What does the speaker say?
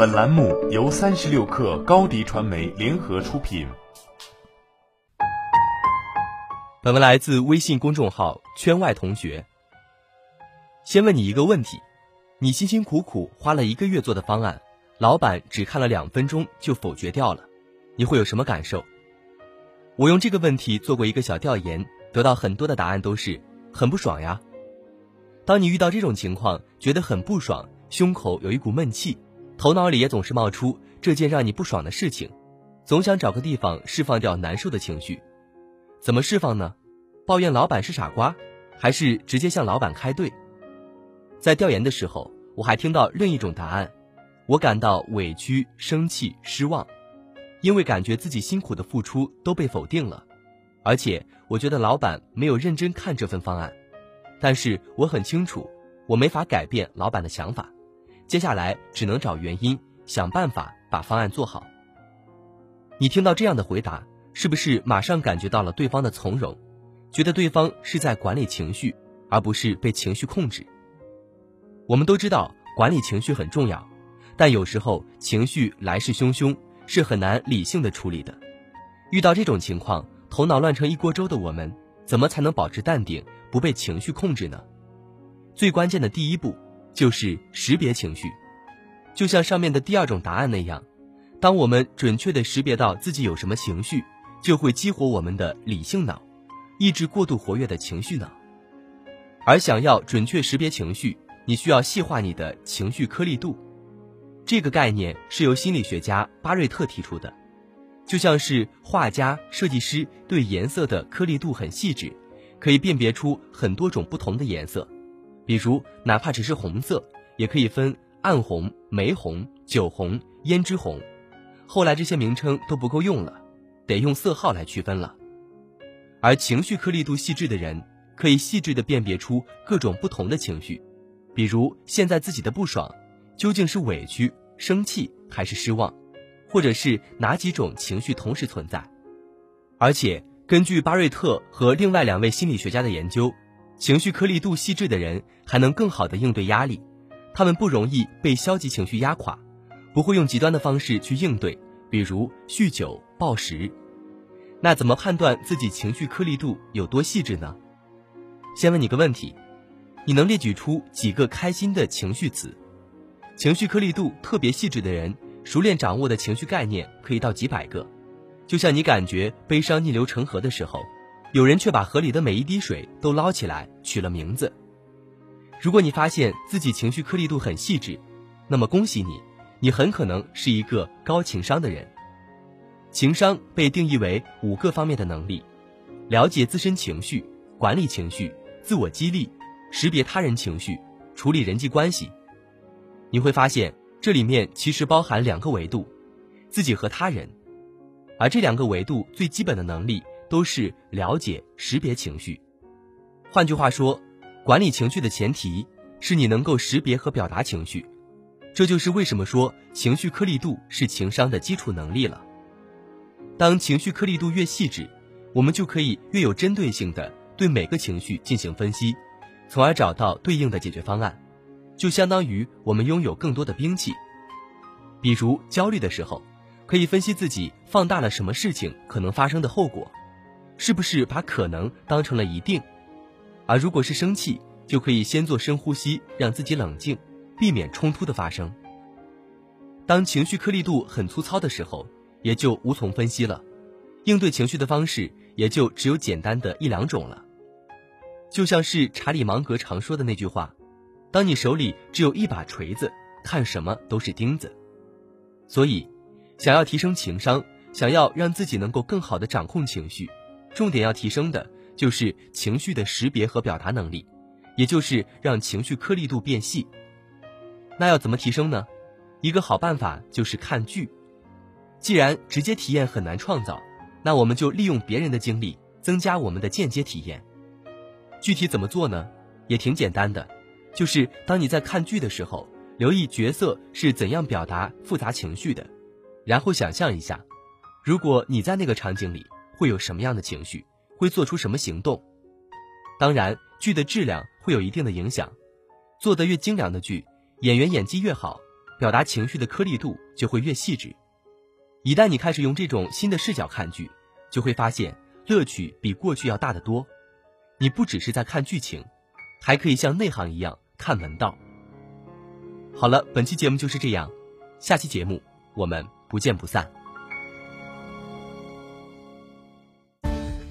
本栏目由三十六氪高低传媒联合出品。本文来自微信公众号“圈外同学”。先问你一个问题：你辛辛苦苦花了一个月做的方案，老板只看了两分钟就否决掉了，你会有什么感受？我用这个问题做过一个小调研，得到很多的答案都是很不爽呀。当你遇到这种情况，觉得很不爽，胸口有一股闷气，头脑里也总是冒出这件让你不爽的事情，总想找个地方释放掉难受的情绪。怎么释放呢？抱怨老板是傻瓜，还是直接向老板开怼？在调研的时候，我还听到另一种答案，我感到委屈、生气、失望，因为感觉自己辛苦的付出都被否定了，而且我觉得老板没有认真看这份方案。但是我很清楚，我没法改变老板的想法，接下来只能找原因，想办法把方案做好。你听到这样的回答，是不是马上感觉到了对方的从容，觉得对方是在管理情绪，而不是被情绪控制？我们都知道管理情绪很重要，但有时候情绪来势汹汹，是很难理性的处理的。遇到这种情况，头脑乱成一锅粥的我们，怎么才能保持淡定？不被情绪控制呢？最关键的第一步就是识别情绪，就像上面的第二种答案那样，当我们准确的识别到自己有什么情绪，就会激活我们的理性脑，抑制过度活跃的情绪脑。而想要准确识别情绪，你需要细化你的情绪颗粒度。这个概念是由心理学家巴瑞特提出的，就像是画家、设计师对颜色的颗粒度很细致。可以辨别出很多种不同的颜色，比如哪怕只是红色，也可以分暗红、玫红、酒红、胭脂红。后来这些名称都不够用了，得用色号来区分了。而情绪颗粒度细致的人，可以细致的辨别出各种不同的情绪，比如现在自己的不爽，究竟是委屈、生气还是失望，或者是哪几种情绪同时存在，而且。根据巴瑞特和另外两位心理学家的研究，情绪颗粒度细致的人还能更好的应对压力，他们不容易被消极情绪压垮，不会用极端的方式去应对，比如酗酒、暴食。那怎么判断自己情绪颗粒度有多细致呢？先问你个问题，你能列举出几个开心的情绪词？情绪颗粒度特别细致的人，熟练掌握的情绪概念可以到几百个。就像你感觉悲伤逆流成河的时候，有人却把河里的每一滴水都捞起来取了名字。如果你发现自己情绪颗粒度很细致，那么恭喜你，你很可能是一个高情商的人。情商被定义为五个方面的能力：了解自身情绪、管理情绪、自我激励、识别他人情绪、处理人际关系。你会发现，这里面其实包含两个维度：自己和他人。而这两个维度最基本的能力都是了解、识别情绪。换句话说，管理情绪的前提是你能够识别和表达情绪。这就是为什么说情绪颗粒度是情商的基础能力了。当情绪颗粒度越细致，我们就可以越有针对性的对每个情绪进行分析，从而找到对应的解决方案。就相当于我们拥有更多的兵器。比如焦虑的时候。可以分析自己放大了什么事情可能发生的后果，是不是把可能当成了一定？而如果是生气，就可以先做深呼吸，让自己冷静，避免冲突的发生。当情绪颗粒度很粗糙的时候，也就无从分析了，应对情绪的方式也就只有简单的一两种了。就像是查理芒格常说的那句话：“当你手里只有一把锤子，看什么都是钉子。”所以。想要提升情商，想要让自己能够更好的掌控情绪，重点要提升的就是情绪的识别和表达能力，也就是让情绪颗粒度变细。那要怎么提升呢？一个好办法就是看剧。既然直接体验很难创造，那我们就利用别人的经历，增加我们的间接体验。具体怎么做呢？也挺简单的，就是当你在看剧的时候，留意角色是怎样表达复杂情绪的。然后想象一下，如果你在那个场景里，会有什么样的情绪，会做出什么行动？当然，剧的质量会有一定的影响。做得越精良的剧，演员演技越好，表达情绪的颗粒度就会越细致。一旦你开始用这种新的视角看剧，就会发现乐趣比过去要大得多。你不只是在看剧情，还可以像内行一样看门道。好了，本期节目就是这样，下期节目我们不见不散。